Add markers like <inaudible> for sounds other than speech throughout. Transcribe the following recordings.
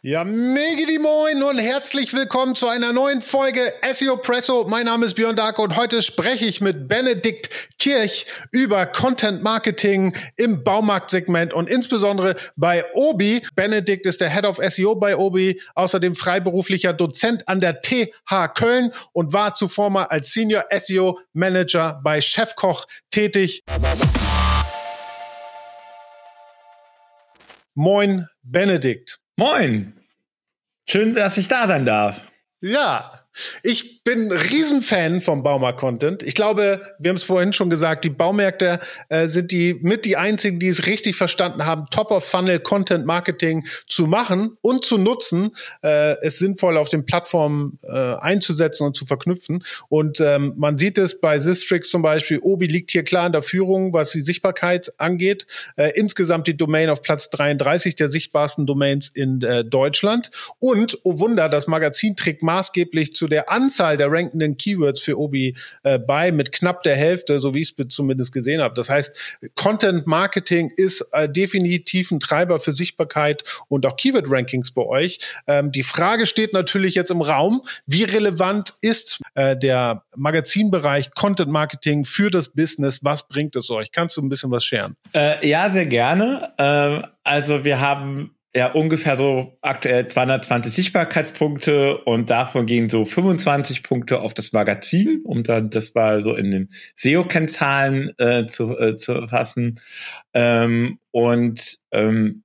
Ja, mega die Moin und herzlich willkommen zu einer neuen Folge SEO Presso. Mein Name ist Björn Dark und heute spreche ich mit Benedikt Kirch über Content Marketing im Baumarktsegment und insbesondere bei Obi. Benedikt ist der Head of SEO bei Obi, außerdem freiberuflicher Dozent an der TH Köln und war zuvor mal als Senior SEO Manager bei Chefkoch tätig. Moin, Benedikt. Moin. Schön, dass ich da sein darf. Ja, ich bin Riesenfan vom Baumarkt-Content. Ich glaube, wir haben es vorhin schon gesagt, die Baumärkte äh, sind die mit die einzigen, die es richtig verstanden haben, Top-of-Funnel-Content-Marketing zu machen und zu nutzen, äh, es sinnvoll auf den Plattformen äh, einzusetzen und zu verknüpfen. Und ähm, man sieht es bei Sistrix zum Beispiel, Obi liegt hier klar in der Führung, was die Sichtbarkeit angeht. Äh, insgesamt die Domain auf Platz 33 der sichtbarsten Domains in äh, Deutschland. Und, oh Wunder, das Magazin trägt maßgeblich zu der Anzahl der rankenden Keywords für Obi äh, bei mit knapp der Hälfte, so wie ich es zumindest gesehen habe. Das heißt, Content Marketing ist äh, definitiv ein Treiber für Sichtbarkeit und auch Keyword Rankings bei euch. Ähm, die Frage steht natürlich jetzt im Raum, wie relevant ist äh, der Magazinbereich Content Marketing für das Business? Was bringt es euch? Kannst du ein bisschen was scheren? Äh, ja, sehr gerne. Ähm, also wir haben ja ungefähr so aktuell 220 Sichtbarkeitspunkte und davon gehen so 25 Punkte auf das Magazin, um dann das mal so in den SEO-Kennzahlen äh, zu, äh, zu fassen. Ähm, und ähm,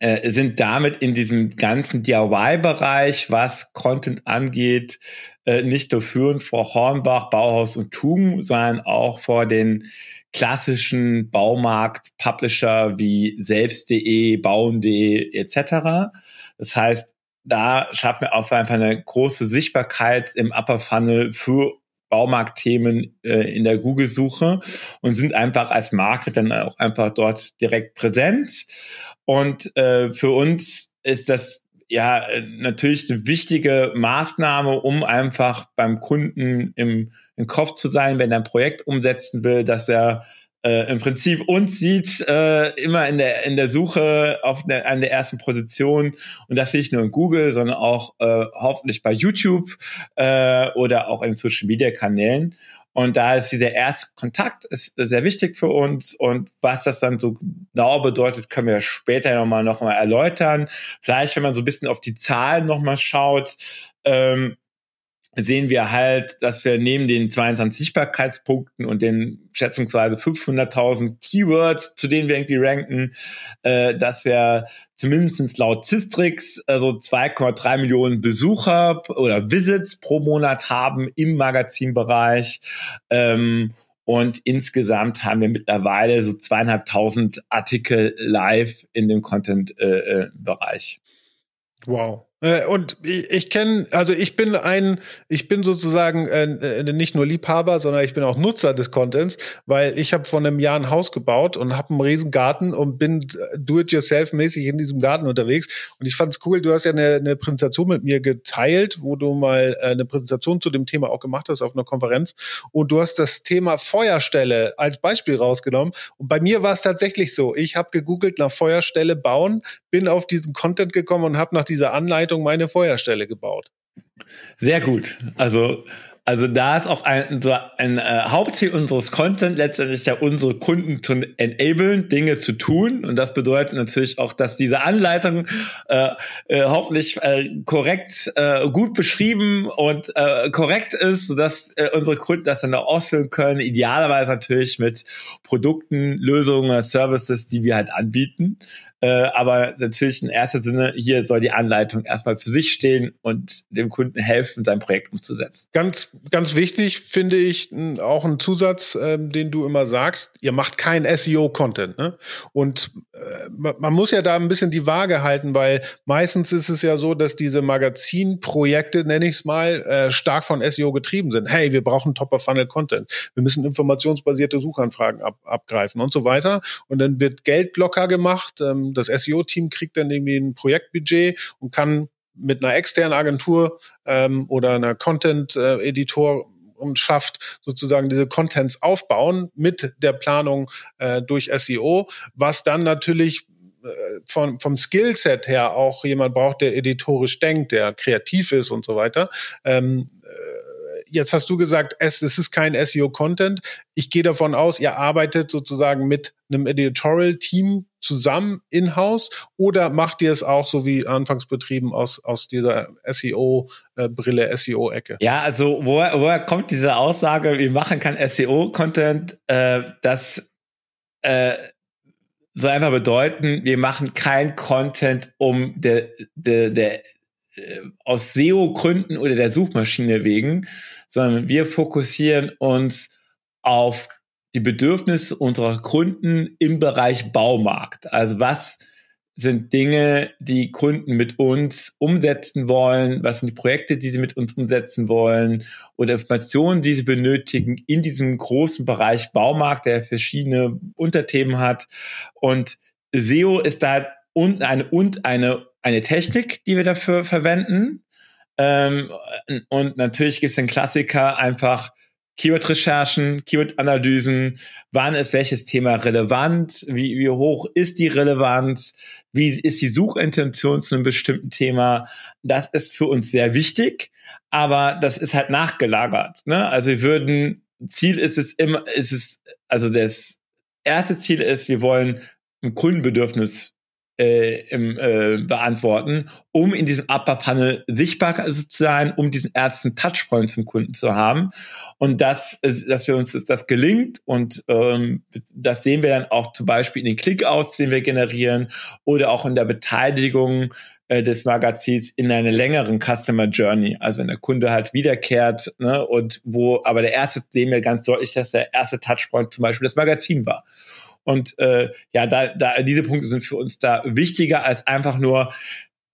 äh, sind damit in diesem ganzen DIY-Bereich, was Content angeht, äh, nicht nur führend vor Hornbach, Bauhaus und Tum, sondern auch vor den klassischen Baumarkt-Publisher wie selbst.de, bauen.de etc. Das heißt, da schaffen wir auf einfach eine große Sichtbarkeit im Upper Funnel für Baumarktthemen äh, in der Google-Suche und sind einfach als Marke dann auch einfach dort direkt präsent. Und äh, für uns ist das ja natürlich eine wichtige Maßnahme, um einfach beim Kunden im, im Kopf zu sein, wenn er ein Projekt umsetzen will, dass er äh, im Prinzip uns sieht äh, immer in der in der Suche auf der, an der ersten Position und das nicht nur in Google, sondern auch äh, hoffentlich bei YouTube äh, oder auch in Social Media Kanälen. Und da ist dieser erste Kontakt ist sehr wichtig für uns. Und was das dann so genau bedeutet, können wir später nochmal noch mal erläutern. Vielleicht, wenn man so ein bisschen auf die Zahlen nochmal schaut, ähm, sehen wir halt, dass wir neben den 22 Sichtbarkeitspunkten und den schätzungsweise 500.000 Keywords, zu denen wir irgendwie ranken, äh, dass wir zumindest laut Cistrix also 2,3 Millionen Besucher oder Visits pro Monat haben im Magazinbereich. Ähm, und insgesamt haben wir mittlerweile so zweieinhalbtausend Artikel live in dem Content-Bereich. Äh, äh wow. Äh, und ich, ich kenne, also ich bin ein, ich bin sozusagen äh, äh, nicht nur Liebhaber, sondern ich bin auch Nutzer des Contents, weil ich habe vor einem Jahr ein Haus gebaut und habe einen riesen Garten und bin do-it-yourself-mäßig in diesem Garten unterwegs. Und ich fand es cool, du hast ja eine, eine Präsentation mit mir geteilt, wo du mal äh, eine Präsentation zu dem Thema auch gemacht hast auf einer Konferenz. Und du hast das Thema Feuerstelle als Beispiel rausgenommen. Und bei mir war es tatsächlich so, ich habe gegoogelt nach Feuerstelle bauen, bin auf diesen Content gekommen und habe nach dieser Anleitung Leitung meine Feuerstelle gebaut. Sehr gut. Also also da ist auch ein, so ein äh, Hauptziel unseres Content letztendlich ja unsere Kunden zu enablen, Dinge zu tun. Und das bedeutet natürlich auch, dass diese Anleitung äh, äh, hoffentlich äh, korrekt, äh, gut beschrieben und äh, korrekt ist, sodass äh, unsere Kunden das dann auch ausführen können. Idealerweise natürlich mit Produkten, Lösungen, Services, die wir halt anbieten. Äh, aber natürlich in erster Sinne, hier soll die Anleitung erstmal für sich stehen und dem Kunden helfen, sein Projekt umzusetzen. Ganz, ganz wichtig finde ich auch ein Zusatz, ähm, den du immer sagst, ihr macht kein SEO-Content. Ne? Und äh, man muss ja da ein bisschen die Waage halten, weil meistens ist es ja so, dass diese Magazinprojekte, nenne ich es mal, äh, stark von SEO getrieben sind. Hey, wir brauchen Top-of-Funnel-Content. Wir müssen informationsbasierte Suchanfragen ab, abgreifen und so weiter. Und dann wird Geld locker gemacht. Ähm, das SEO-Team kriegt dann irgendwie ein Projektbudget und kann mit einer externen Agentur ähm, oder einer Content-Editor und schafft sozusagen diese Contents aufbauen mit der Planung äh, durch SEO, was dann natürlich von, vom Skillset her auch jemand braucht, der editorisch denkt, der kreativ ist und so weiter. Ähm, jetzt hast du gesagt, es, es ist kein SEO-Content. Ich gehe davon aus, ihr arbeitet sozusagen mit einem Editorial-Team zusammen in-house oder macht ihr es auch so wie anfangs betrieben aus, aus dieser SEO-Brille, SEO-Ecke? Ja, also woher, woher kommt diese Aussage, wir machen kein SEO-Content? Äh, das äh, soll einfach bedeuten, wir machen kein Content, um der, der, der äh, aus SEO-Gründen oder der Suchmaschine wegen, sondern wir fokussieren uns auf die Bedürfnisse unserer Kunden im Bereich Baumarkt. Also was sind Dinge, die Kunden mit uns umsetzen wollen? Was sind die Projekte, die sie mit uns umsetzen wollen? Oder Informationen, die sie benötigen in diesem großen Bereich Baumarkt, der verschiedene Unterthemen hat. Und SEO ist da und eine, und eine, eine Technik, die wir dafür verwenden. Ähm, und natürlich gibt es den Klassiker einfach Keyword-Recherchen, Keyword-Analysen, wann ist welches Thema relevant, wie, wie hoch ist die Relevanz, wie ist die Suchintention zu einem bestimmten Thema. Das ist für uns sehr wichtig, aber das ist halt nachgelagert. Ne? Also wir würden, Ziel ist es immer, ist es, also das erste Ziel ist, wir wollen ein Kundenbedürfnis äh, im, äh, beantworten, um in diesem Upper Funnel sichtbar zu sein, um diesen ersten Touchpoint zum Kunden zu haben. Und das, dass wir uns das gelingt und ähm, das sehen wir dann auch zum Beispiel in den Clickouts, den wir generieren oder auch in der Beteiligung äh, des Magazins in einer längeren Customer Journey. Also wenn der Kunde halt wiederkehrt ne, und wo, aber der erste sehen wir ganz deutlich, dass der erste Touchpoint zum Beispiel das Magazin war. Und äh, ja, da, da diese Punkte sind für uns da wichtiger als einfach nur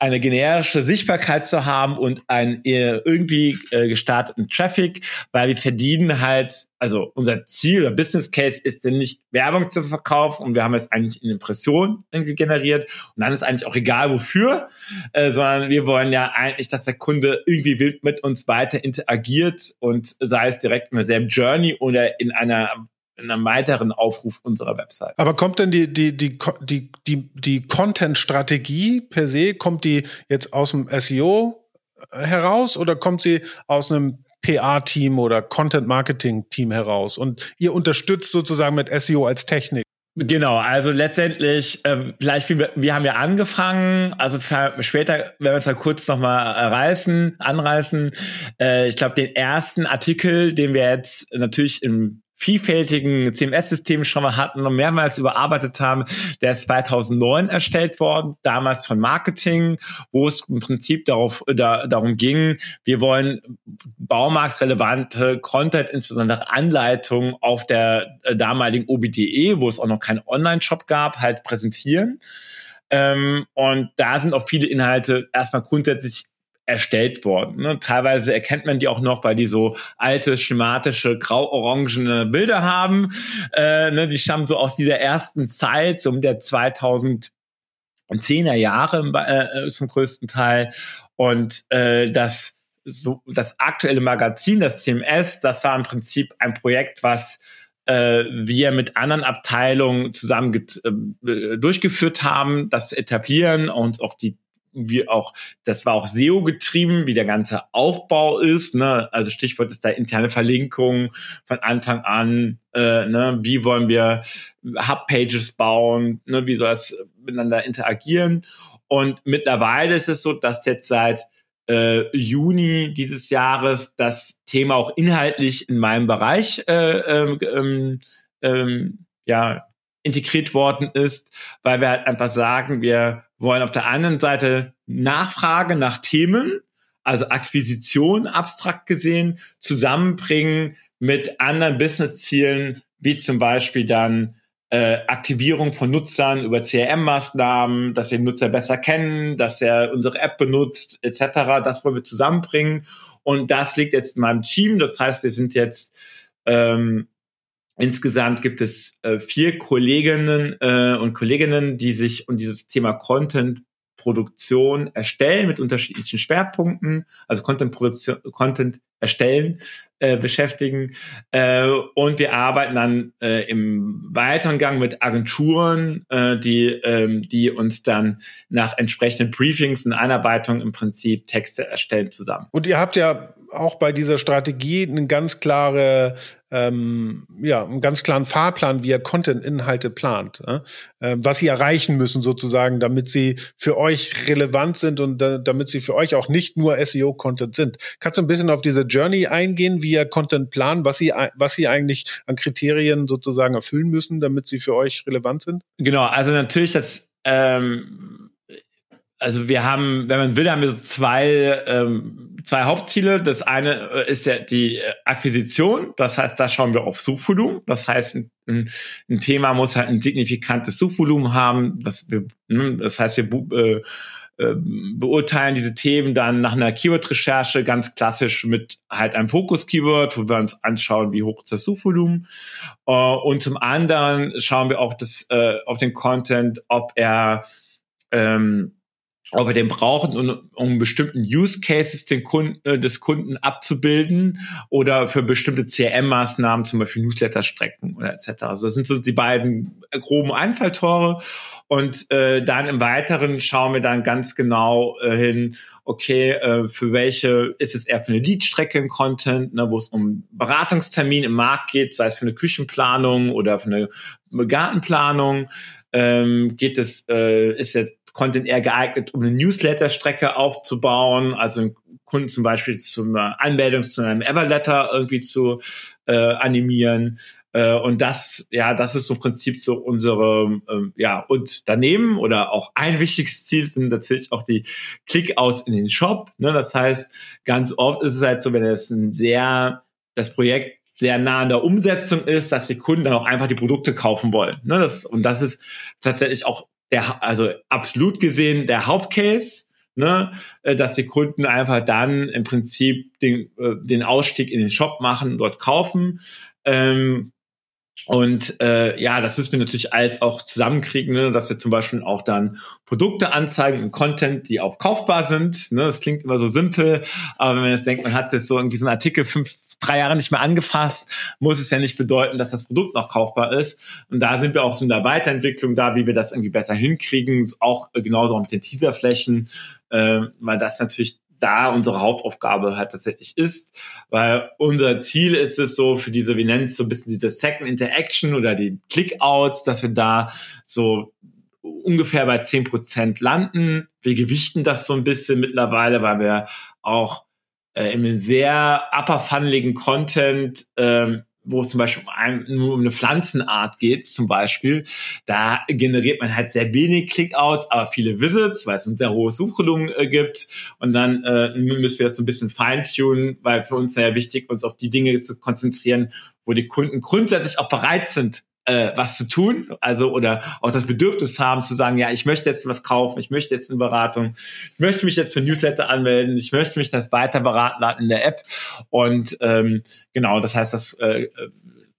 eine generische Sichtbarkeit zu haben und einen irgendwie äh, gestarteten Traffic, weil wir verdienen halt, also unser Ziel oder Business Case ist denn nicht Werbung zu verkaufen und wir haben jetzt eigentlich eine Impression irgendwie generiert und dann ist eigentlich auch egal wofür, äh, sondern wir wollen ja eigentlich, dass der Kunde irgendwie mit uns weiter interagiert und sei es direkt in derselben Journey oder in einer in einem weiteren Aufruf unserer Website. Aber kommt denn die, die, die, die, die, die Content-Strategie per se, kommt die jetzt aus dem SEO heraus oder kommt sie aus einem PA-Team oder Content-Marketing-Team heraus? Und ihr unterstützt sozusagen mit SEO als Technik? Genau, also letztendlich, äh, vielleicht, wir, wir haben ja angefangen, also später werden wir es ja kurz nochmal reißen, anreißen. Äh, ich glaube, den ersten Artikel, den wir jetzt natürlich im vielfältigen CMS-Systemen schon mal hatten und mehrmals überarbeitet haben. Der ist 2009 erstellt worden, damals von Marketing, wo es im Prinzip darauf, da, darum ging, wir wollen baumarktrelevante Content, insbesondere Anleitungen auf der äh, damaligen OBDE, wo es auch noch keinen Online-Shop gab, halt präsentieren. Ähm, und da sind auch viele Inhalte erstmal grundsätzlich erstellt worden. Ne? Teilweise erkennt man die auch noch, weil die so alte, schematische, grau-orangene Bilder haben. Äh, ne? Die stammen so aus dieser ersten Zeit, so um der 2010er Jahre äh, zum größten Teil. Und äh, das so das aktuelle Magazin, das CMS, das war im Prinzip ein Projekt, was äh, wir mit anderen Abteilungen zusammen äh, durchgeführt haben, das zu etablieren und auch die wie auch, das war auch SEO getrieben, wie der ganze Aufbau ist. Ne? Also Stichwort ist da interne Verlinkung von Anfang an. Äh, ne? Wie wollen wir Hub-Pages bauen? Ne? Wie soll es miteinander interagieren? Und mittlerweile ist es so, dass jetzt seit äh, Juni dieses Jahres das Thema auch inhaltlich in meinem Bereich äh, ähm, ähm, ja integriert worden ist, weil wir halt einfach sagen, wir wollen auf der einen Seite Nachfrage nach Themen, also Akquisition abstrakt gesehen, zusammenbringen mit anderen Business-Zielen, wie zum Beispiel dann äh, Aktivierung von Nutzern über CRM-Maßnahmen, dass wir den Nutzer besser kennen, dass er unsere App benutzt, etc. Das wollen wir zusammenbringen. Und das liegt jetzt in meinem Team. Das heißt, wir sind jetzt ähm, Insgesamt gibt es äh, vier Kolleginnen äh, und Kolleginnen, die sich um dieses Thema Content Produktion erstellen mit unterschiedlichen Schwerpunkten, also Content Produktion, Content erstellen äh, beschäftigen. Äh, und wir arbeiten dann äh, im weiteren Gang mit Agenturen, äh, die, ähm, die uns dann nach entsprechenden Briefings und Einarbeitung im Prinzip Texte erstellen zusammen. Und ihr habt ja auch bei dieser Strategie eine ganz klare, ähm, ja, einen ganz klaren Fahrplan, wie ihr Content-Inhalte plant, äh? was sie erreichen müssen sozusagen, damit sie für euch relevant sind und da, damit sie für euch auch nicht nur SEO-Content sind. Kannst du ein bisschen auf diese Journey eingehen, wie ihr Content planen, was sie, was sie eigentlich an Kriterien sozusagen erfüllen müssen, damit sie für euch relevant sind? Genau, also natürlich das ähm also wir haben, wenn man will, haben wir so zwei, ähm, zwei Hauptziele. Das eine äh, ist ja die äh, Akquisition. Das heißt, da schauen wir auf Suchvolumen. Das heißt, ein, ein Thema muss halt ein signifikantes Suchvolumen haben. Das, wir, ne, das heißt, wir äh, äh, beurteilen diese Themen dann nach einer Keyword-Recherche ganz klassisch mit halt einem Fokus-Keyword, wo wir uns anschauen, wie hoch ist das Suchvolumen. Und zum anderen schauen wir auch das, auf den Content, ob er ähm, ob wir den brauchen, um, um bestimmten Use Cases den Kunden, äh, des Kunden abzubilden oder für bestimmte CRM-Maßnahmen, zum Beispiel Newsletter-Strecken oder etc. Also das sind so die beiden groben Einfalltore. Und äh, dann im Weiteren schauen wir dann ganz genau äh, hin, okay, äh, für welche ist es eher für eine Lead-Strecke im Content, ne, wo es um Beratungstermin im Markt geht, sei es für eine Küchenplanung oder für eine Gartenplanung. Ähm, geht es, äh, ist jetzt Content eher geeignet, um eine Newsletter-Strecke aufzubauen, also Kunden zum Beispiel zum Anmeldung zu einem Everletter irgendwie zu äh, animieren. Äh, und das, ja, das ist im Prinzip so unsere, äh, ja, und daneben oder auch ein wichtiges Ziel sind natürlich auch die Click-Outs in den Shop. Ne? Das heißt, ganz oft ist es halt so, wenn es ein sehr, das Projekt sehr nah an der Umsetzung ist, dass die Kunden dann auch einfach die Produkte kaufen wollen. Ne? Das, und das ist tatsächlich auch der, also absolut gesehen der Hauptcase, ne, äh, dass die Kunden einfach dann im Prinzip den, äh, den Ausstieg in den Shop machen, dort kaufen. Ähm, und äh, ja, das müssen wir natürlich alles auch zusammenkriegen, ne? dass wir zum Beispiel auch dann Produkte anzeigen und Content, die auch kaufbar sind. Ne? Das klingt immer so simpel, aber wenn man jetzt denkt, man hat jetzt so irgendwie so einen Artikel fünf, drei Jahre nicht mehr angefasst, muss es ja nicht bedeuten, dass das Produkt noch kaufbar ist. Und da sind wir auch so in der Weiterentwicklung da, wie wir das irgendwie besser hinkriegen, auch genauso auch mit den Teaserflächen, äh, weil das natürlich da unsere Hauptaufgabe halt tatsächlich ist, weil unser Ziel ist es so für diese, wie nennt es so ein bisschen diese Second Interaction oder die Clickouts, dass wir da so ungefähr bei zehn Prozent landen. Wir gewichten das so ein bisschen mittlerweile, weil wir auch äh, im sehr upperfunneligen Content ähm, wo es zum Beispiel nur um eine Pflanzenart geht, zum Beispiel, da generiert man halt sehr wenig Klick aus, aber viele Visits, weil es ein sehr hohes Suchvolumen äh, gibt. Und dann äh, müssen wir das so ein bisschen feintunen, weil für uns sehr wichtig, uns auf die Dinge zu konzentrieren, wo die Kunden grundsätzlich auch bereit sind, äh, was zu tun, also oder auch das Bedürfnis haben zu sagen, ja, ich möchte jetzt was kaufen, ich möchte jetzt eine Beratung, ich möchte mich jetzt für Newsletter anmelden, ich möchte mich das weiter beraten lassen in der App. Und ähm, genau, das heißt, das äh,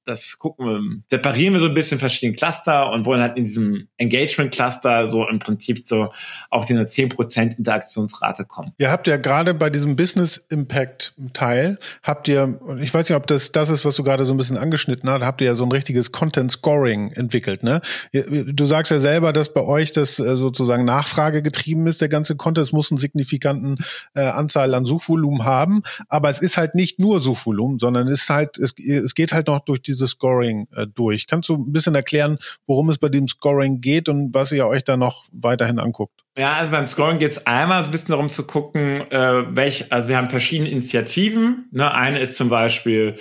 das gucken wir, separieren wir so ein bisschen verschiedene Cluster und wollen halt in diesem Engagement-Cluster so im Prinzip so auf diese 10% Interaktionsrate kommen. Ihr habt ja gerade bei diesem Business Impact Teil, habt ihr, ich weiß nicht, ob das das ist, was du gerade so ein bisschen angeschnitten hast, habt ihr ja so ein richtiges Content Scoring entwickelt, ne? Du sagst ja selber, dass bei euch das äh, sozusagen Nachfrage getrieben ist, der ganze Content. Es muss einen signifikanten äh, Anzahl an Suchvolumen haben, aber es ist halt nicht nur Suchvolumen, sondern es ist halt, es, es geht halt noch durch die dieses Scoring äh, durch. Kannst du ein bisschen erklären, worum es bei dem Scoring geht und was ihr euch da noch weiterhin anguckt? Ja, also beim Scoring geht es einmal so ein bisschen darum zu gucken, äh, welch, also wir haben verschiedene Initiativen. Ne? Eine ist zum Beispiel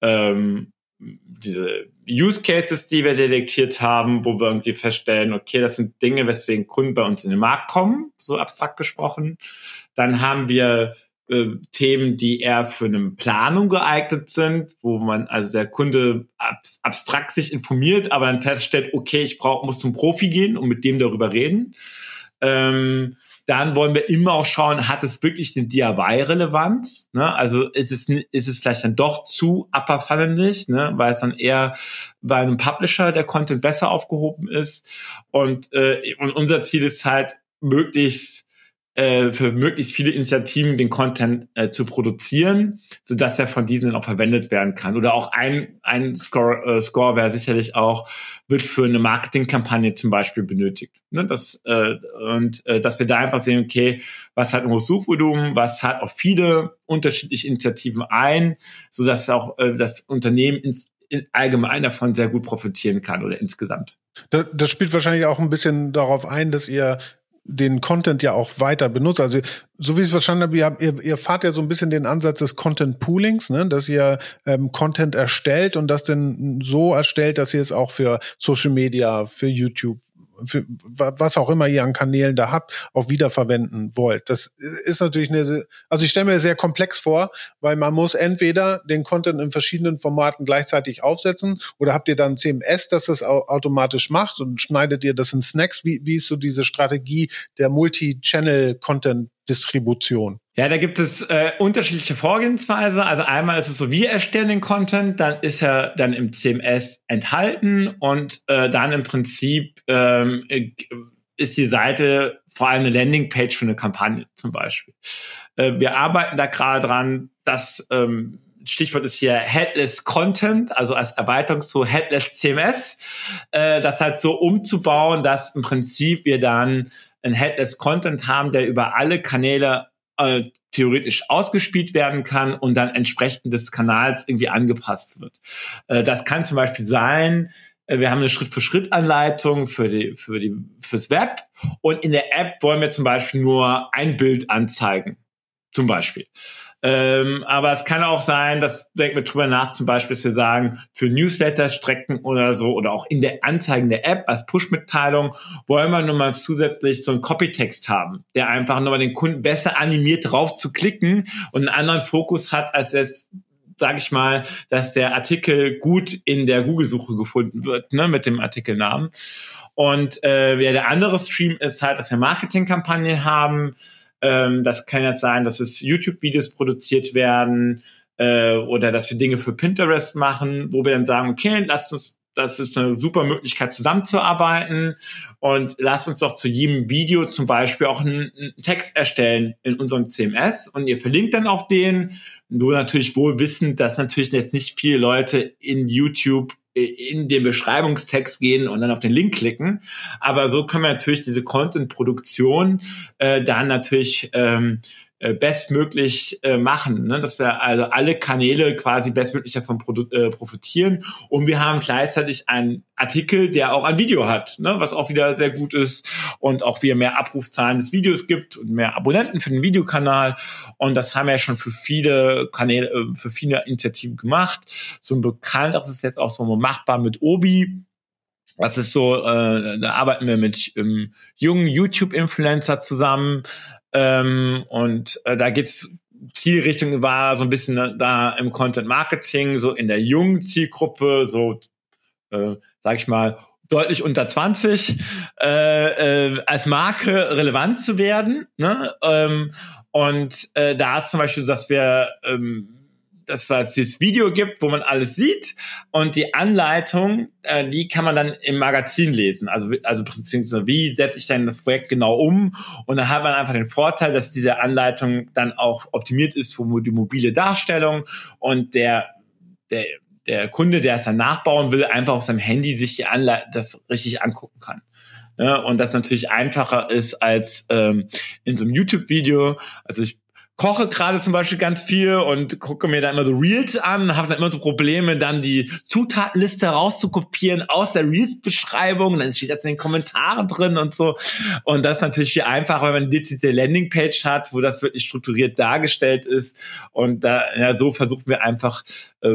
ähm, diese Use Cases, die wir detektiert haben, wo wir irgendwie feststellen, okay, das sind Dinge, weswegen Kunden bei uns in den Markt kommen, so abstrakt gesprochen. Dann haben wir äh, Themen, die eher für eine Planung geeignet sind, wo man also der Kunde ab, abstrakt sich informiert, aber dann feststellt, okay, ich brauch, muss zum Profi gehen und mit dem darüber reden. Ähm, dann wollen wir immer auch schauen, hat es wirklich eine DIY-Relevanz? Ne? Also ist es, ist es vielleicht dann doch zu upperfallendig, ne? weil es dann eher bei einem Publisher der Content besser aufgehoben ist. Und, äh, und unser Ziel ist halt, möglichst äh, für möglichst viele Initiativen den Content äh, zu produzieren, so dass er von diesen auch verwendet werden kann. Oder auch ein, ein Score, äh, Score wäre sicherlich auch, wird für eine Marketingkampagne zum Beispiel benötigt. Ne? Das, äh, und äh, dass wir da einfach sehen, okay, was hat ein hohes Suchvolumen, was hat auch viele unterschiedliche Initiativen ein, so dass auch äh, das Unternehmen ins, allgemein davon sehr gut profitieren kann oder insgesamt. Das, das spielt wahrscheinlich auch ein bisschen darauf ein, dass ihr den Content ja auch weiter benutzt. Also so wie ich es verstanden habe, ihr, ihr, ihr fahrt ja so ein bisschen den Ansatz des Content Poolings, ne? dass ihr ähm, Content erstellt und das dann so erstellt, dass ihr es auch für Social Media, für YouTube, für was auch immer ihr an Kanälen da habt, auch wiederverwenden wollt. Das ist natürlich eine, also ich stelle mir sehr komplex vor, weil man muss entweder den Content in verschiedenen Formaten gleichzeitig aufsetzen oder habt ihr dann CMS, das das automatisch macht und schneidet ihr das in Snacks? Wie, wie ist so diese Strategie der Multi-Channel-Content Distribution? Ja, da gibt es äh, unterschiedliche Vorgehensweise. Also einmal ist es so, wir erstellen den Content, dann ist er dann im CMS enthalten und äh, dann im Prinzip ähm, äh, ist die Seite vor allem eine Landingpage für eine Kampagne zum Beispiel. Äh, wir arbeiten da gerade dran, dass ähm, Stichwort ist hier Headless Content, also als Erweiterung zu Headless CMS, äh, das halt so umzubauen, dass im Prinzip wir dann ein Headless Content haben, der über alle Kanäle äh, theoretisch ausgespielt werden kann und dann entsprechend des Kanals irgendwie angepasst wird. Äh, das kann zum Beispiel sein, äh, wir haben eine Schritt-für-Schritt-Anleitung für die, für die, fürs Web und in der App wollen wir zum Beispiel nur ein Bild anzeigen. Zum Beispiel. Ähm, aber es kann auch sein, dass denken wir drüber nach, zum Beispiel, wir sagen, für Newsletter-Strecken oder so oder auch in der Anzeigen der App als Push-Mitteilung wollen wir nur mal zusätzlich so einen Copytext haben, der einfach nochmal den Kunden besser animiert drauf zu klicken und einen anderen Fokus hat, als es sage ich mal, dass der Artikel gut in der Google-Suche gefunden wird, ne, mit dem Artikelnamen. Und äh, ja, der andere Stream ist halt, dass wir Marketingkampagnen haben, ähm, das kann jetzt sein, dass es YouTube-Videos produziert werden äh, oder dass wir Dinge für Pinterest machen, wo wir dann sagen, okay, lasst uns das ist eine super Möglichkeit, zusammenzuarbeiten. Und lasst uns doch zu jedem Video zum Beispiel auch einen, einen, Text erstellen in unserem CMS und ihr verlinkt dann auf den. Nur natürlich wohl wissend, dass natürlich jetzt nicht viele Leute in YouTube in den Beschreibungstext gehen und dann auf den Link klicken. Aber so können wir natürlich diese Content-Produktion äh, dann natürlich ähm, äh, bestmöglich äh, machen, ne? dass ja also alle Kanäle quasi bestmöglich davon äh, profitieren und wir haben gleichzeitig einen Artikel, der auch ein Video hat, ne? was auch wieder sehr gut ist und auch wieder mehr Abrufzahlen des Videos gibt und mehr Abonnenten für den Videokanal und das haben wir ja schon für viele Kanäle, äh, für viele Initiativen gemacht. So ein bekannt, das ist jetzt auch so machbar mit Obi, das ist so, äh, da arbeiten wir mit ähm, jungen YouTube-Influencer zusammen ähm, und äh, da geht's Zielrichtung war so ein bisschen äh, da im Content Marketing, so in der jungen Zielgruppe, so äh, sag ich mal deutlich unter 20 äh, äh, als Marke relevant zu werden. Ne? Ähm, und äh, da ist zum Beispiel, dass wir ähm, dass es dieses Video gibt, wo man alles sieht und die Anleitung, äh, die kann man dann im Magazin lesen. Also, also beziehungsweise wie setze ich denn das Projekt genau um? Und dann hat man einfach den Vorteil, dass diese Anleitung dann auch optimiert ist für die mobile Darstellung und der, der, der Kunde, der es dann nachbauen will, einfach auf seinem Handy sich die Anleitung das richtig angucken kann. Ja, und das natürlich einfacher ist als ähm, in so einem YouTube-Video. Also ich koche gerade zum Beispiel ganz viel und gucke mir da immer so Reels an, habe dann immer so Probleme, dann die Zutatenliste rauszukopieren aus der Reels-Beschreibung, dann steht das in den Kommentaren drin und so. Und das ist natürlich viel einfacher, wenn man eine dezidierte Landingpage hat, wo das wirklich strukturiert dargestellt ist. Und da, ja, so versuchen wir einfach, äh,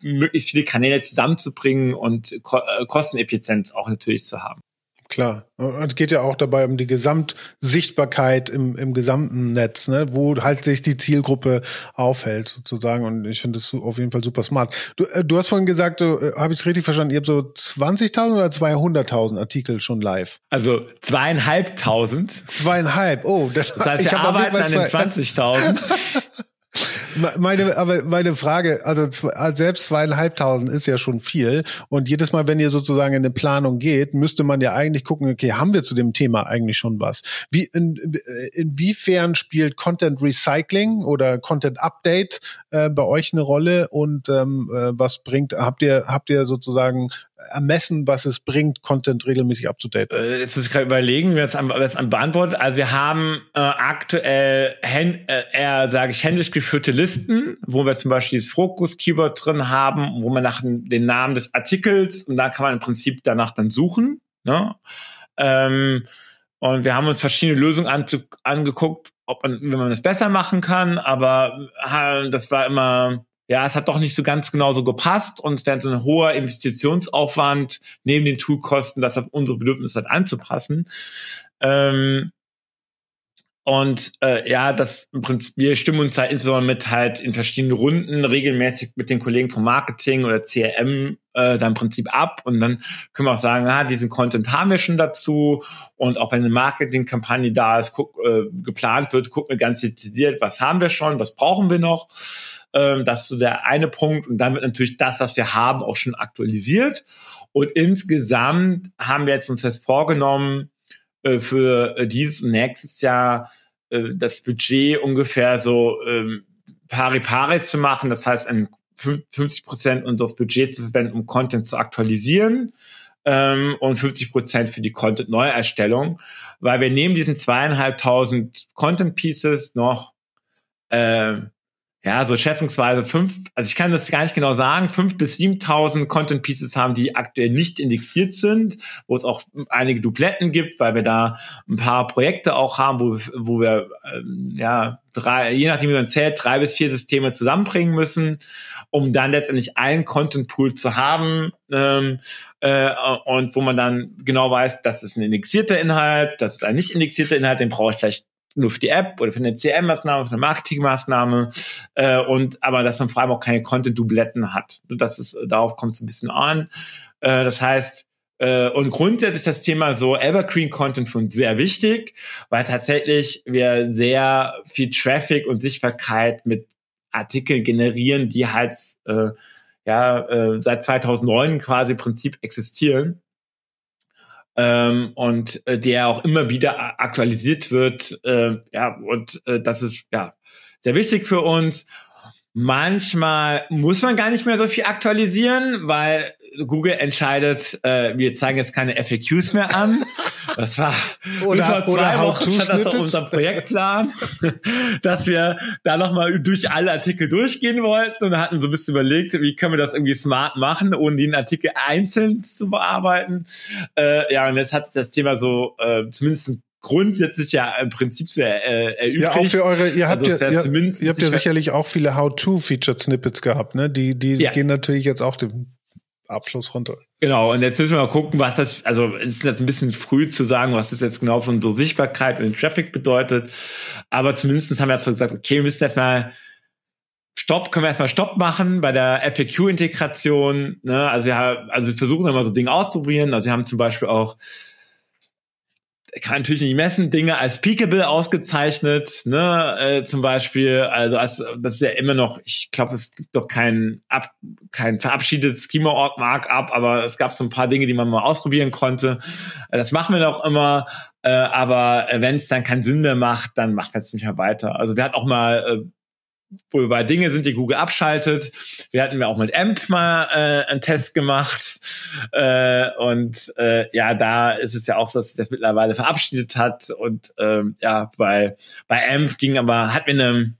möglichst viele Kanäle zusammenzubringen und Ko äh, Kosteneffizienz auch natürlich zu haben. Klar. Und es geht ja auch dabei um die Gesamtsichtbarkeit im, im gesamten Netz, ne? wo halt sich die Zielgruppe aufhält, sozusagen. Und ich finde das auf jeden Fall super smart. Du, äh, du hast vorhin gesagt, äh, habe ich es richtig verstanden, ihr habt so 20.000 oder 200.000 Artikel schon live? Also zweieinhalbtausend. Zweieinhalb, oh. Das, das heißt, <laughs> wir arbeiten an den 20.000. <laughs> meine, aber meine Frage, also selbst zweieinhalbtausend ist ja schon viel. Und jedes Mal, wenn ihr sozusagen in eine Planung geht, müsste man ja eigentlich gucken, okay, haben wir zu dem Thema eigentlich schon was? Wie, in, inwiefern spielt Content Recycling oder Content Update äh, bei euch eine Rolle? Und ähm, äh, was bringt, habt ihr, habt ihr sozusagen ermessen, was es bringt, Content regelmäßig abzudaten? Äh, jetzt muss ich gerade überlegen, wer es am, wer es am beantwortet. Also wir haben äh, aktuell äh, eher, sage ich, händisch geführte Listen, wo wir zum Beispiel das Fokus-Keyword drin haben, wo man nach den Namen des Artikels und da kann man im Prinzip danach dann suchen. Ne? Ähm, und wir haben uns verschiedene Lösungen angeguckt, ob man, wenn man das besser machen kann, aber das war immer ja, es hat doch nicht so ganz genau so gepasst und es wäre so ein hoher Investitionsaufwand neben den Toolkosten, das auf unsere Bedürfnisse halt anzupassen. Ähm, und äh, ja, das im Prinzip, wir stimmen uns halt insbesondere mit halt in verschiedenen Runden regelmäßig mit den Kollegen vom Marketing oder CRM äh, dann im Prinzip ab. Und dann können wir auch sagen, ah, diesen Content haben wir schon dazu. Und auch wenn eine Marketingkampagne da ist, guck, äh, geplant wird, gucken wir ganz dezidiert, was haben wir schon, was brauchen wir noch ähm, das ist so der eine Punkt. Und dann wird natürlich das, was wir haben, auch schon aktualisiert. Und insgesamt haben wir jetzt uns das vorgenommen, äh, für äh, dieses und nächstes Jahr äh, das Budget ungefähr so ähm, pari pari zu machen. Das heißt, 50 Prozent unseres Budgets zu verwenden, um Content zu aktualisieren ähm, und 50 Prozent für die Content-Neuerstellung, weil wir neben diesen zweieinhalbtausend Content-Pieces noch äh, ja, so schätzungsweise fünf, also ich kann das gar nicht genau sagen, fünf bis siebentausend Content Pieces haben, die aktuell nicht indexiert sind, wo es auch einige Dupletten gibt, weil wir da ein paar Projekte auch haben, wo, wo wir, ähm, ja, drei, je nachdem wie man zählt, drei bis vier Systeme zusammenbringen müssen, um dann letztendlich einen Content Pool zu haben, ähm, äh, und wo man dann genau weiß, das ist ein indexierter Inhalt, das ist ein nicht indexierter Inhalt, den brauche ich vielleicht nur für die App oder für eine CM-Maßnahme, für eine Marketing-Maßnahme äh, und aber dass man vor allem auch keine Content-Dubletten hat. Das ist, darauf kommt es ein bisschen an. Äh, das heißt, äh, und grundsätzlich das Thema so Evergreen Content für uns sehr wichtig, weil tatsächlich wir sehr viel Traffic und Sichtbarkeit mit Artikeln generieren, die halt äh, ja äh, seit 2009 quasi im Prinzip existieren ähm, und äh, der auch immer wieder aktualisiert wird. Äh, ja, und äh, das ist ja sehr wichtig für uns. Manchmal muss man gar nicht mehr so viel aktualisieren, weil Google entscheidet, äh, wir zeigen jetzt keine FAQs mehr an. <laughs> Das war oder, zwei oder Wochen stand das auf unserem Projektplan, <laughs> dass wir da nochmal durch alle Artikel durchgehen wollten und hatten so ein bisschen überlegt, wie können wir das irgendwie smart machen, ohne den Artikel einzeln zu bearbeiten. Äh, ja, und jetzt hat sich das Thema so äh, zumindest grundsätzlich ja im Prinzip sehr äh, erübrigt. Ja, auch für eure, ihr habt also, ja, ihr, ihr habt ja sicherlich auch viele How-to-Featured-Snippets gehabt, ne? Die, die ja. gehen natürlich jetzt auch dem Abschluss runter. Genau, und jetzt müssen wir mal gucken, was das, also es ist jetzt ein bisschen früh zu sagen, was das jetzt genau für unsere Sichtbarkeit und den Traffic bedeutet. Aber zumindest haben wir jetzt gesagt, okay, wir müssen erstmal Stopp, können wir erstmal Stopp machen bei der FAQ-Integration. Ne? Also, wir, also wir versuchen immer so Dinge auszuprobieren. Also wir haben zum Beispiel auch kann natürlich nicht messen, Dinge als peakable ausgezeichnet, ne, äh, zum Beispiel, also als, das ist ja immer noch, ich glaube, es gibt doch kein, ab, kein verabschiedetes Schema-Markup, aber es gab so ein paar Dinge, die man mal ausprobieren konnte. Das machen wir doch immer, äh, aber wenn es dann keinen Sinn mehr macht, dann macht man es nicht mehr weiter. Also wir hatten auch mal äh, wo wir bei Dinge sind, die Google abschaltet. Wir hatten ja auch mit AMP mal äh, einen Test gemacht. Äh, und äh, ja, da ist es ja auch so, dass sich das mittlerweile verabschiedet hat. Und ähm, ja, bei, bei AMP ging aber, hat mir eine,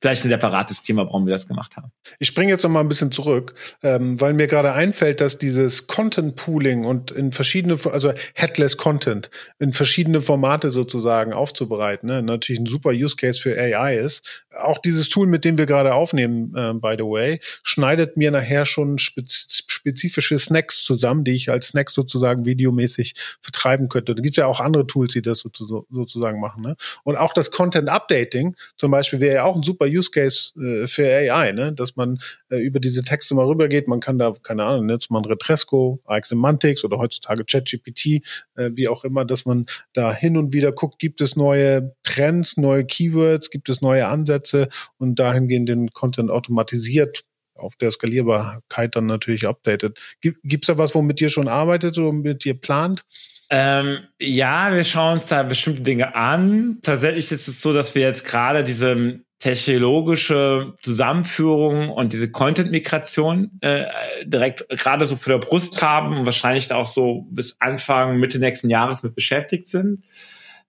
vielleicht ein separates Thema, warum wir das gemacht haben. Ich springe jetzt noch mal ein bisschen zurück, ähm, weil mir gerade einfällt, dass dieses Content Pooling und in verschiedene, also Headless Content in verschiedene Formate sozusagen aufzubereiten, ne, natürlich ein super Use Case für AI ist. Auch dieses Tool, mit dem wir gerade aufnehmen, äh, by the way, schneidet mir nachher schon spezifische Snacks zusammen, die ich als Snacks sozusagen videomäßig vertreiben könnte. Da gibt ja auch andere Tools, die das sozusagen machen. Ne? Und auch das Content Updating zum Beispiel wäre ja auch ein super Use Case äh, für AI, ne? dass man äh, über diese Texte mal rübergeht. Man kann da, keine Ahnung, nutzt man Retresco, AX Semantics oder heutzutage ChatGPT, äh, wie auch immer, dass man da hin und wieder guckt, gibt es neue Trends, neue Keywords, gibt es neue Ansätze und dahingehend den Content automatisiert auf der Skalierbarkeit dann natürlich updatet. Gibt es da was, womit ihr schon arbeitet oder mit ihr plant? Ähm, ja, wir schauen uns da bestimmte Dinge an. Tatsächlich ist es so, dass wir jetzt gerade diese technologische Zusammenführung und diese Content-Migration äh, direkt gerade so für der Brust haben und wahrscheinlich auch so bis Anfang, Mitte nächsten Jahres mit beschäftigt sind.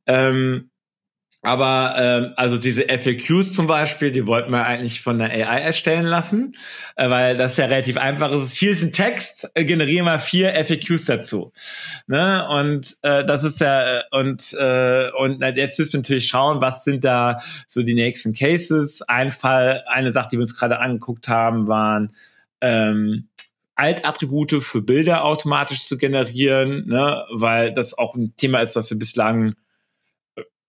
Ähm, aber ähm, also diese FAQs zum Beispiel, die wollten wir eigentlich von der AI erstellen lassen, äh, weil das ja relativ einfach ist. Hier ist ein Text, äh, generieren wir vier FAQs dazu. Ne? Und äh, das ist ja äh, und äh, und jetzt müssen wir natürlich schauen, was sind da so die nächsten Cases. Ein Fall, eine Sache, die wir uns gerade angeguckt haben, waren ähm, Altattribute für Bilder automatisch zu generieren, ne? weil das auch ein Thema ist, was wir bislang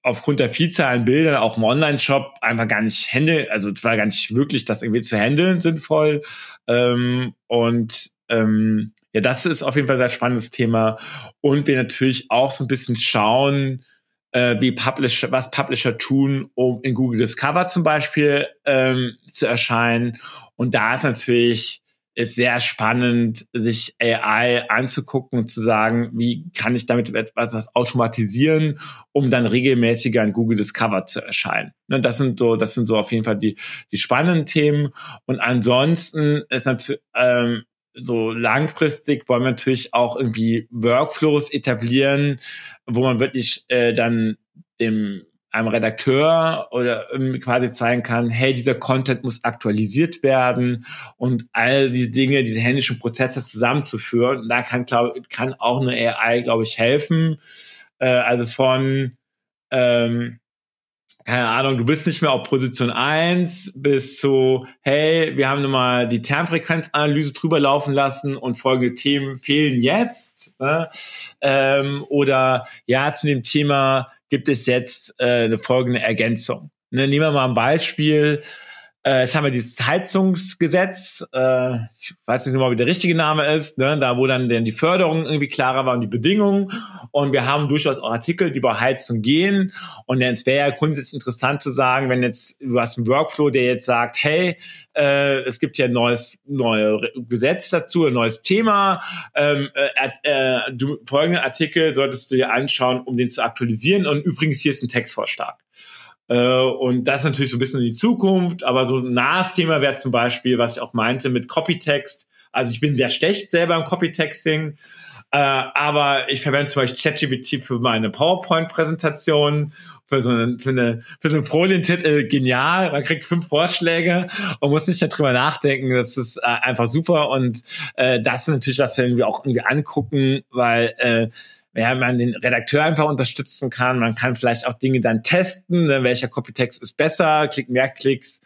aufgrund der Vielzahl an Bildern auch im Online-Shop einfach gar nicht handeln, also es war gar nicht wirklich das irgendwie zu handeln sinnvoll. Ähm, und ähm, ja, das ist auf jeden Fall ein sehr spannendes Thema. Und wir natürlich auch so ein bisschen schauen, äh, wie Publisher, was Publisher tun, um in Google Discover zum Beispiel ähm, zu erscheinen. Und da ist natürlich ist sehr spannend, sich AI anzugucken und zu sagen, wie kann ich damit etwas automatisieren, um dann regelmäßiger in Google Discover zu erscheinen. Ne, das sind so, das sind so auf jeden Fall die, die spannenden Themen. Und ansonsten ist natürlich, ähm, so langfristig wollen wir natürlich auch irgendwie Workflows etablieren, wo man wirklich äh, dann dem einem Redakteur oder quasi zeigen kann, hey, dieser Content muss aktualisiert werden und all diese Dinge, diese händischen Prozesse zusammenzuführen. Da kann, glaube kann auch eine AI, glaube ich, helfen. Äh, also von ähm, keine Ahnung, du bist nicht mehr auf Position 1 bis zu, hey, wir haben nochmal die Termfrequenzanalyse drüber laufen lassen und folgende Themen fehlen jetzt. Ne? Ähm, oder ja, zu dem Thema, gibt es jetzt äh, eine folgende Ergänzung. Ne, nehmen wir mal ein Beispiel. Äh, jetzt haben wir dieses Heizungsgesetz, äh, ich weiß nicht mal, wie der richtige Name ist, ne, da wo dann denn die Förderung irgendwie klarer war und die Bedingungen. Und wir haben durchaus auch Artikel, die über Heizung gehen. Und es wäre ja grundsätzlich interessant zu sagen, wenn jetzt du hast einen Workflow, der jetzt sagt, hey, äh, es gibt ja ein neues neue Gesetz dazu, ein neues Thema. Ähm, äh, äh, du, folgenden Artikel solltest du dir anschauen, um den zu aktualisieren. Und übrigens hier ist ein Textvorschlag. Äh, und das ist natürlich so ein bisschen in die Zukunft, aber so ein nahes Thema wäre zum Beispiel, was ich auch meinte, mit Copytext. Also ich bin sehr schlecht selber im Copytexting, äh, aber ich verwende zum Beispiel ChatGPT für meine PowerPoint-Präsentation, für so eine, für eine, für so einen Folientitel genial. Man kriegt fünf Vorschläge und muss nicht darüber nachdenken. Das ist äh, einfach super und das ist natürlich, was wir irgendwie auch irgendwie angucken, weil äh, ja, man den Redakteur einfach unterstützen kann. Man kann vielleicht auch Dinge dann testen, ne, welcher Copytext ist besser, klick mehr Klicks.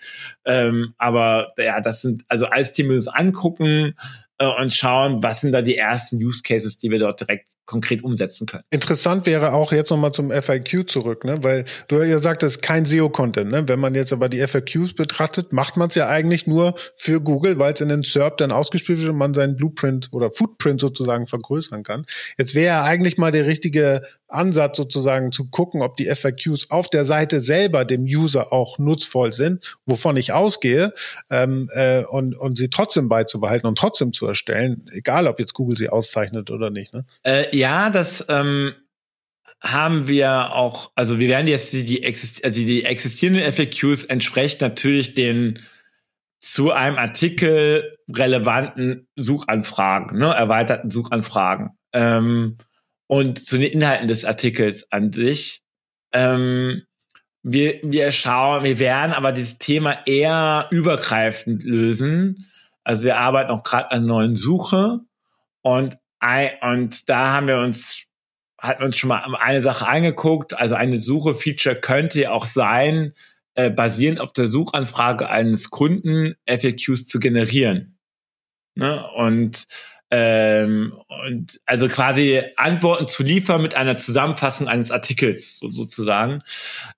Ähm, aber ja, das sind also die wir uns angucken äh, und schauen, was sind da die ersten Use Cases, die wir dort direkt konkret umsetzen können. Interessant wäre auch jetzt nochmal zum FAQ zurück, ne? weil du ja sagtest, kein SEO-Content. Ne? Wenn man jetzt aber die FAQs betrachtet, macht man es ja eigentlich nur für Google, weil es in den SERP dann ausgespielt wird und man seinen Blueprint oder Footprint sozusagen vergrößern kann. Jetzt wäre ja eigentlich mal der richtige Ansatz sozusagen zu gucken, ob die FAQs auf der Seite selber dem User auch nutzvoll sind, wovon ich ausgehe, ähm, äh, und, und sie trotzdem beizubehalten und trotzdem zu erstellen, egal ob jetzt Google sie auszeichnet oder nicht. Ne? Äh, ja, das ähm, haben wir auch, also wir werden jetzt die, die, exist also die existierenden FAQs entsprechend natürlich den zu einem Artikel relevanten Suchanfragen, ne, erweiterten Suchanfragen ähm, und zu den Inhalten des Artikels an sich. Ähm, wir, wir schauen, wir werden aber dieses Thema eher übergreifend lösen. Also wir arbeiten auch gerade an neuen Suche und und da haben wir uns, hatten uns schon mal eine Sache angeguckt. Also eine Suche-Feature könnte auch sein, äh, basierend auf der Suchanfrage eines Kunden FAQs zu generieren. Ne? Und ähm, und also quasi Antworten zu liefern mit einer Zusammenfassung eines Artikels so, sozusagen.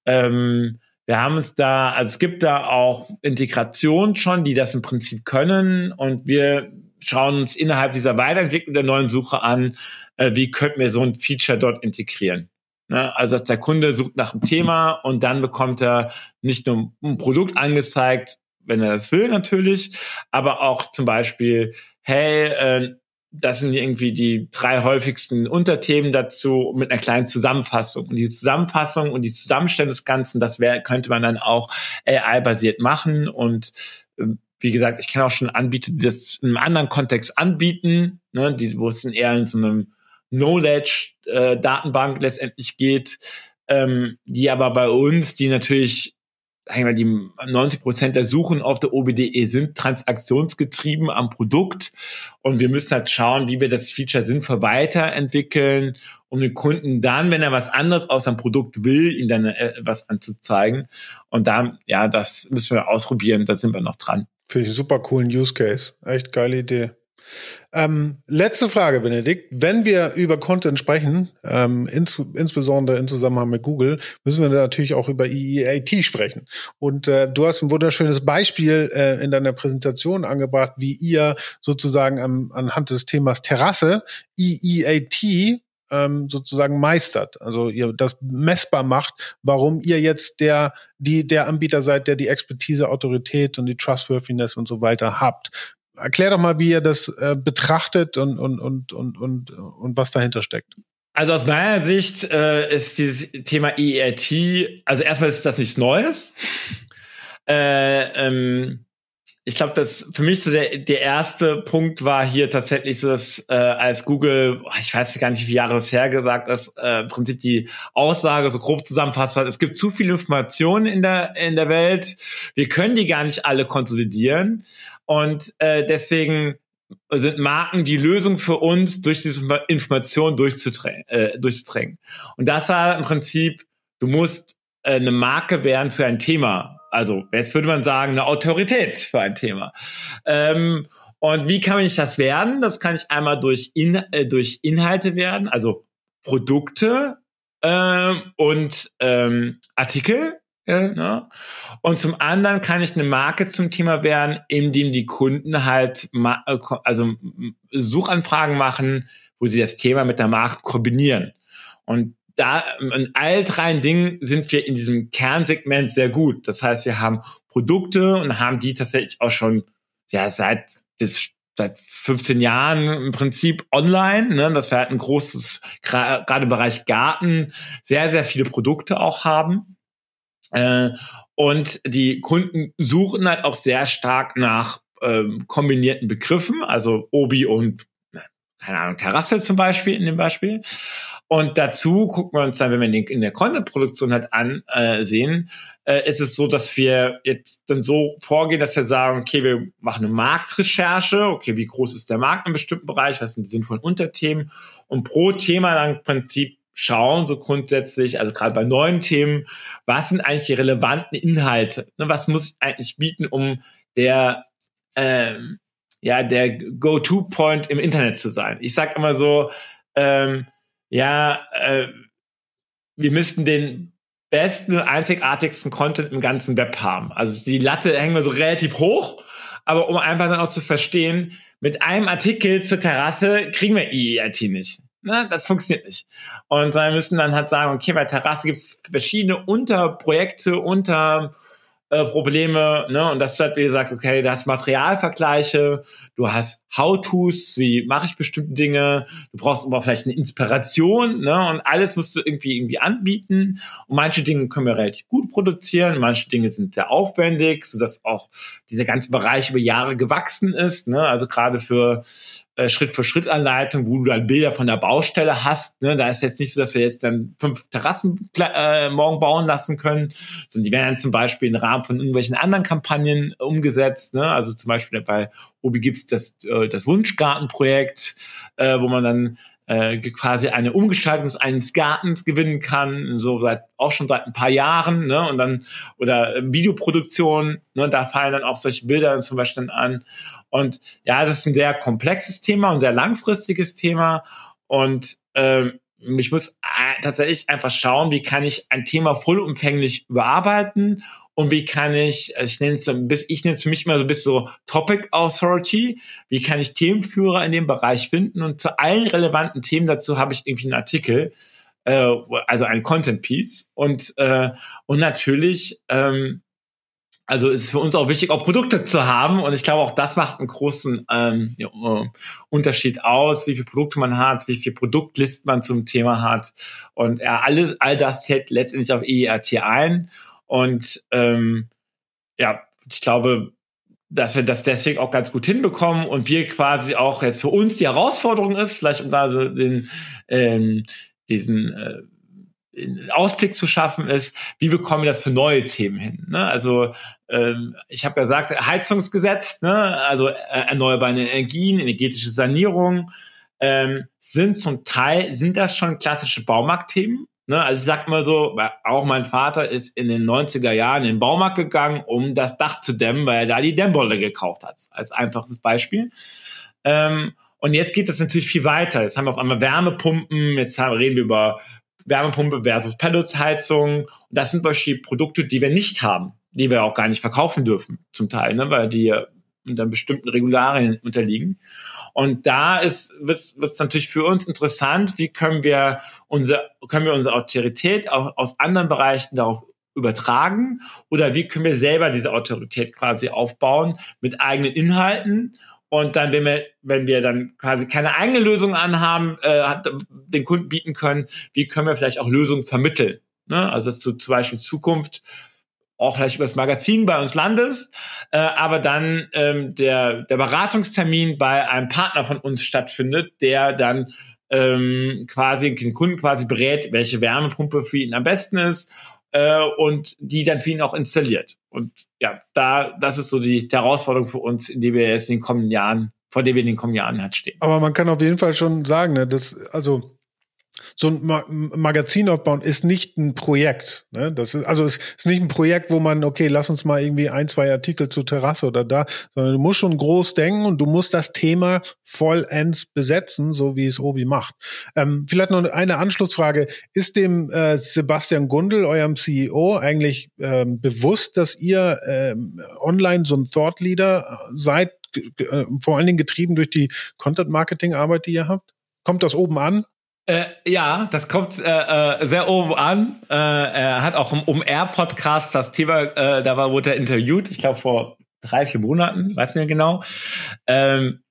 Ähm, wir haben uns da, also es gibt da auch Integrationen schon, die das im Prinzip können und wir schauen uns innerhalb dieser Weiterentwicklung der neuen Suche an, äh, wie könnten wir so ein Feature dort integrieren. Ne? Also dass der Kunde sucht nach einem Thema und dann bekommt er nicht nur ein Produkt angezeigt, wenn er das will natürlich, aber auch zum Beispiel, hey, äh, das sind irgendwie die drei häufigsten Unterthemen dazu mit einer kleinen Zusammenfassung. Und die Zusammenfassung und die Zusammenstellung des Ganzen, das wär, könnte man dann auch AI-basiert machen. Und äh, wie gesagt, ich kann auch schon Anbieter, die das in einem anderen Kontext anbieten, ne, die, wo es dann eher in so einem Knowledge-Datenbank äh, letztendlich geht, ähm, die aber bei uns, die natürlich sagen wir, die 90 Prozent der Suchen auf der OBDE sind transaktionsgetrieben am Produkt. Und wir müssen halt schauen, wie wir das Feature sinnvoll weiterentwickeln, um den Kunden dann, wenn er was anderes aus seinem Produkt will, ihm dann äh, was anzuzeigen. Und da, ja, das müssen wir ausprobieren. Da sind wir noch dran. Finde ich einen super coolen Use Case. Echt geile Idee. Ähm, letzte Frage, Benedikt. Wenn wir über Content sprechen, ähm, ins, insbesondere in Zusammenhang mit Google, müssen wir natürlich auch über EEAT sprechen. Und äh, du hast ein wunderschönes Beispiel äh, in deiner Präsentation angebracht, wie ihr sozusagen am, anhand des Themas Terrasse EEAT ähm, sozusagen meistert. Also ihr das messbar macht, warum ihr jetzt der, die, der Anbieter seid, der die Expertise, Autorität und die Trustworthiness und so weiter habt erklär doch mal, wie ihr das äh, betrachtet und, und, und, und, und, und was dahinter steckt. Also aus meiner Sicht äh, ist dieses Thema EERT, also erstmal ist das nichts Neues. Äh, ähm, ich glaube, dass für mich so der, der erste Punkt war hier tatsächlich so, dass äh, als Google, ich weiß gar nicht, wie viele Jahre das her gesagt ist, äh, im Prinzip die Aussage so grob zusammenfasst hat, es gibt zu viele Informationen in der, in der Welt, wir können die gar nicht alle konsolidieren und äh, deswegen sind Marken die Lösung für uns, durch diese Information durchzudrängen. Äh, durchzudrängen. Und das war im Prinzip, du musst äh, eine Marke werden für ein Thema. Also jetzt würde man sagen, eine Autorität für ein Thema. Ähm, und wie kann ich das werden? Das kann ich einmal durch, In äh, durch Inhalte werden, also Produkte äh, und ähm, Artikel äh, ne? Und zum anderen kann ich eine Marke zum Thema werden, indem die Kunden halt äh, also Suchanfragen machen, wo sie das Thema mit der Marke kombinieren. Und da in all drei Dingen sind wir in diesem Kernsegment sehr gut. Das heißt, wir haben Produkte und haben die tatsächlich auch schon ja seit das seit 15 Jahren im Prinzip online, ne, dass wir halt ein großes, gerade Bereich Garten, sehr, sehr viele Produkte auch haben. Äh, und die Kunden suchen halt auch sehr stark nach ähm, kombinierten Begriffen, also Obi und, keine Ahnung, Terrasse zum Beispiel in dem Beispiel. Und dazu gucken wir uns dann, wenn wir den in der Content-Produktion halt ansehen, äh, ist es so, dass wir jetzt dann so vorgehen, dass wir sagen, okay, wir machen eine Marktrecherche, okay, wie groß ist der Markt in einem bestimmten Bereich, was sind die sinnvollen Unterthemen und pro Thema dann im Prinzip schauen, so grundsätzlich, also gerade bei neuen Themen, was sind eigentlich die relevanten Inhalte? Ne, was muss ich eigentlich bieten, um der, ähm, ja, der Go-To-Point im Internet zu sein? Ich sag immer so, ähm, ja, äh, wir müssten den besten und einzigartigsten Content im ganzen Web haben. Also die Latte hängen wir so relativ hoch, aber um einfach dann auch zu verstehen, mit einem Artikel zur Terrasse kriegen wir IERT nicht ne, das funktioniert nicht. Und wir müssen dann halt sagen, okay, bei Terrasse gibt es verschiedene Unterprojekte, unter äh, Probleme, ne? Und das wird, wie gesagt, okay, du hast Materialvergleiche, du hast How-Tos, wie mache ich bestimmte Dinge, du brauchst aber vielleicht eine Inspiration, ne? Und alles musst du irgendwie irgendwie anbieten. Und manche Dinge können wir relativ gut produzieren, manche Dinge sind sehr aufwendig, sodass auch dieser ganze Bereich über Jahre gewachsen ist, ne? Also gerade für äh, Schritt-für-Schritt-Anleitung, wo du dann Bilder von der Baustelle hast. Ne? Da ist jetzt nicht so, dass wir jetzt dann fünf Terrassen äh, morgen bauen lassen können, sondern die werden dann zum Beispiel im Rahmen von irgendwelchen anderen Kampagnen umgesetzt. Ne? Also zum Beispiel bei Obi gibt's das, äh, das Wunschgartenprojekt, äh, wo man dann äh, quasi eine Umgestaltung eines Gartens gewinnen kann, so seit auch schon seit ein paar Jahren, ne? Und dann oder Videoproduktion, ne? Da fallen dann auch solche Bilder zum Beispiel an. Und ja, das ist ein sehr komplexes Thema und sehr langfristiges Thema. Und ähm, ich muss äh, tatsächlich einfach schauen, wie kann ich ein Thema vollumfänglich überarbeiten und wie kann ich, also ich nenne es so ein bisschen, ich nenne es für mich immer so ein bisschen so Topic Authority, wie kann ich Themenführer in dem Bereich finden und zu allen relevanten Themen dazu habe ich irgendwie einen Artikel, äh, also ein Content Piece und äh, und natürlich ähm, also ist für uns auch wichtig, auch Produkte zu haben. Und ich glaube, auch das macht einen großen ähm, ja, äh, Unterschied aus, wie viele Produkte man hat, wie viel Produktlist man zum Thema hat. Und ja, alles, all das zählt letztendlich auf EERT ein. Und ähm, ja, ich glaube, dass wir das deswegen auch ganz gut hinbekommen und wir quasi auch jetzt für uns die Herausforderung ist, vielleicht um da so den ähm, diesen äh, Ausblick zu schaffen ist, wie bekommen wir das für neue Themen hin? Ne? Also ähm, ich habe ja gesagt, Heizungsgesetz, ne? also äh, erneuerbare Energien, energetische Sanierung, ähm, sind zum Teil, sind das schon klassische Baumarktthemen. Ne? Also ich sag mal so, auch mein Vater ist in den 90er Jahren in den Baumarkt gegangen, um das Dach zu dämmen, weil er da die Dämmwolle gekauft hat. Als einfaches Beispiel. Ähm, und jetzt geht das natürlich viel weiter. Jetzt haben wir auf einmal Wärmepumpen, jetzt haben, reden wir über Wärmepumpe versus Pelletsheizung. Und das sind beispielsweise Produkte, die wir nicht haben, die wir auch gar nicht verkaufen dürfen, zum Teil, ne, weil die unter bestimmten Regularien unterliegen. Und da ist wird es natürlich für uns interessant, wie können wir unsere können wir unsere Autorität auch aus anderen Bereichen darauf übertragen oder wie können wir selber diese Autorität quasi aufbauen mit eigenen Inhalten und dann, wenn wir, wenn wir dann quasi keine eigene Lösung anhaben, äh, den Kunden bieten können, wie können wir vielleicht auch Lösungen vermitteln? Ne? Also dass du zum Beispiel Zukunft auch vielleicht über das Magazin bei uns landest, äh, aber dann ähm, der, der Beratungstermin bei einem Partner von uns stattfindet, der dann ähm, quasi den Kunden quasi berät, welche Wärmepumpe für ihn am besten ist äh, und die dann für ihn auch installiert. Und ja, da, das ist so die, die Herausforderung für uns, in die wir jetzt in den kommenden Jahren, vor der wir in den kommenden Jahren halt stehen. Aber man kann auf jeden Fall schon sagen, ne, dass, also so ein Ma Magazin aufbauen ist nicht ein Projekt. Ne? Das ist, also es ist nicht ein Projekt, wo man, okay, lass uns mal irgendwie ein, zwei Artikel zur Terrasse oder da, sondern du musst schon groß denken und du musst das Thema vollends besetzen, so wie es Obi macht. Ähm, vielleicht noch eine Anschlussfrage. Ist dem äh, Sebastian Gundel, eurem CEO, eigentlich ähm, bewusst, dass ihr ähm, online so ein Thought Leader seid, äh, vor allen Dingen getrieben durch die Content-Marketing-Arbeit, die ihr habt? Kommt das oben an? Äh, ja, das kommt äh, äh, sehr oben an. Äh, er hat auch im Um-Air-Podcast das Thema, äh, da war, wurde er interviewt, ich glaube vor drei, vier Monaten, weiß nicht mehr genau. Ähm,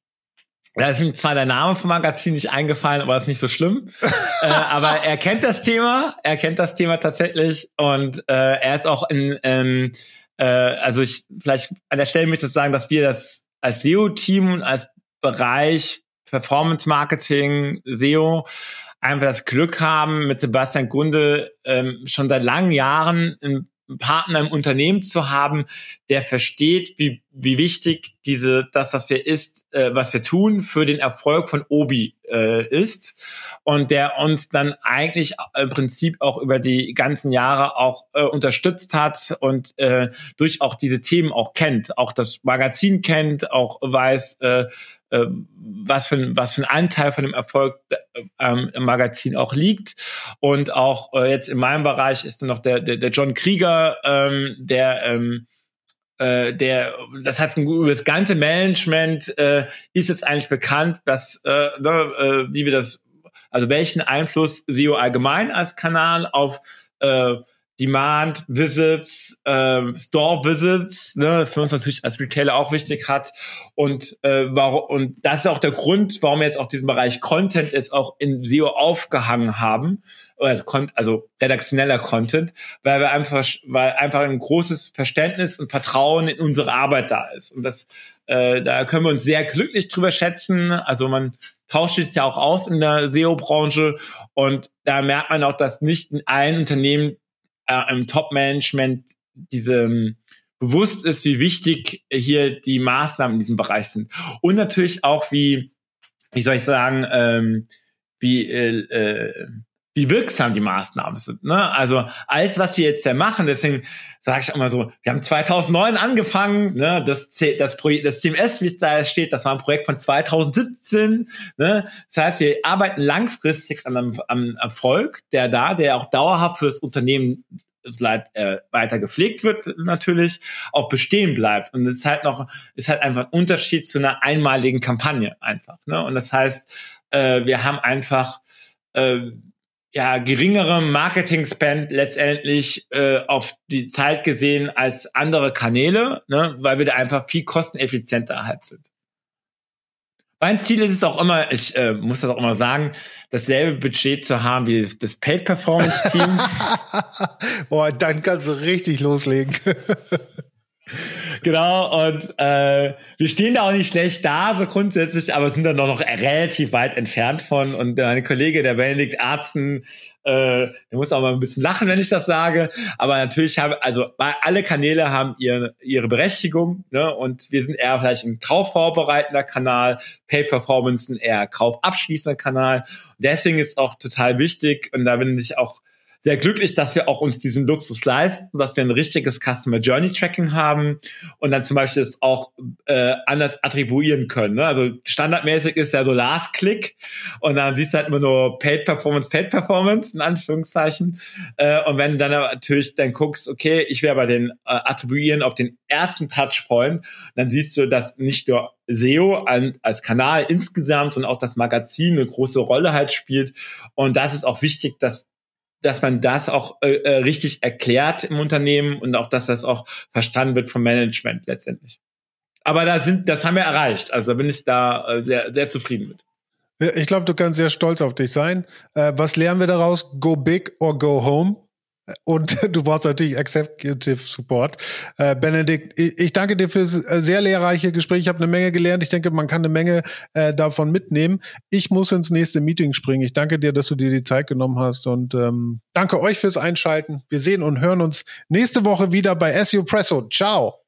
da ist ihm zwar der Name vom Magazin nicht eingefallen, aber ist nicht so schlimm. <laughs> äh, aber er kennt das Thema, er kennt das Thema tatsächlich und äh, er ist auch in, ähm, äh, also ich vielleicht an der Stelle möchte ich sagen, dass wir das als SEO-Team und als Bereich Performance Marketing, SEO einfach das Glück haben, mit Sebastian Gunde ähm, schon seit langen Jahren einen Partner im Unternehmen zu haben, der versteht, wie, wie wichtig diese, das, was wir ist, äh, was wir tun, für den Erfolg von Obi äh, ist und der uns dann eigentlich im Prinzip auch über die ganzen Jahre auch äh, unterstützt hat und äh, durch auch diese Themen auch kennt, auch das Magazin kennt, auch weiß, äh, äh, was für, was für ein Anteil von dem Erfolg ähm, im Magazin auch liegt. Und auch äh, jetzt in meinem Bereich ist dann noch der, der, der John Krieger, ähm, der ähm, äh, der, das heißt, über das ganze Management äh, ist es eigentlich bekannt, dass, äh, ne, äh, wie wir das, also welchen Einfluss SEO allgemein als Kanal auf äh, Demand Visits, äh, Store Visits, ne, das für uns natürlich als Retailer auch wichtig hat. Und äh, warum und das ist auch der Grund, warum wir jetzt auch diesen Bereich Content ist auch in SEO aufgehangen haben, also, also redaktioneller Content, weil wir einfach weil einfach ein großes Verständnis und Vertrauen in unsere Arbeit da ist. Und das äh, da können wir uns sehr glücklich drüber schätzen, also man tauscht sich ja auch aus in der SEO-Branche und da merkt man auch, dass nicht in allen Unternehmen äh, im Top-Management diese ähm, bewusst ist, wie wichtig hier die Maßnahmen in diesem Bereich sind. Und natürlich auch, wie, wie soll ich sagen, ähm, wie, äh, äh, wie wirksam die Maßnahmen sind. Ne? Also alles, was wir jetzt ja machen, deswegen sage ich immer so, wir haben 2009 angefangen, ne? das, das, das CMS, wie es da steht, das war ein Projekt von 2017. Ne? Das heißt, wir arbeiten langfristig an einem, am Erfolg, der da, der auch dauerhaft für das Unternehmen äh, weiter gepflegt wird natürlich, auch bestehen bleibt. Und es ist halt noch, ist halt einfach ein Unterschied zu einer einmaligen Kampagne einfach. Ne? Und das heißt, äh, wir haben einfach äh, ja, geringere Marketing-Spend letztendlich äh, auf die Zeit gesehen als andere Kanäle, ne, weil wir da einfach viel kosteneffizienter halt sind. Mein Ziel ist es auch immer, ich äh, muss das auch immer sagen, dasselbe Budget zu haben wie das Paid Performance Team. <laughs> Boah, dann kannst du richtig loslegen. <laughs> Genau, und äh, wir stehen da auch nicht schlecht da, so grundsätzlich, aber sind dann noch relativ weit entfernt von. Und mein Kollege, der Benedikt Arzen, äh, der muss auch mal ein bisschen lachen, wenn ich das sage. Aber natürlich haben, also alle Kanäle haben ihre, ihre Berechtigung, ne? Und wir sind eher vielleicht ein kaufvorbereitender Kanal, Pay Performance ein eher kaufabschließender Kanal. Deswegen ist auch total wichtig, und da bin ich auch sehr glücklich, dass wir auch uns diesen Luxus leisten, dass wir ein richtiges Customer Journey Tracking haben und dann zum Beispiel es auch äh, anders attribuieren können. Ne? Also standardmäßig ist ja so Last Click und dann siehst du halt immer nur Paid Performance, Paid Performance in Anführungszeichen. Äh, und wenn du dann natürlich dann guckst, okay, ich werde bei den äh, attribuieren auf den ersten Touchpoint, dann siehst du, dass nicht nur SEO an, als Kanal insgesamt, sondern auch das Magazin eine große Rolle halt spielt. Und das ist auch wichtig, dass dass man das auch äh, äh, richtig erklärt im Unternehmen und auch, dass das auch verstanden wird vom Management letztendlich. Aber da sind, das haben wir erreicht. Also bin ich da äh, sehr, sehr zufrieden mit. Ich glaube, du kannst sehr stolz auf dich sein. Äh, was lernen wir daraus? Go big or go home. Und <laughs> du brauchst natürlich Executive Support. Äh, Benedikt, ich danke dir für das äh, sehr lehrreiche Gespräch. Ich habe eine Menge gelernt. Ich denke, man kann eine Menge äh, davon mitnehmen. Ich muss ins nächste Meeting springen. Ich danke dir, dass du dir die Zeit genommen hast und ähm, danke euch fürs Einschalten. Wir sehen und hören uns nächste Woche wieder bei SEO Presso. Ciao.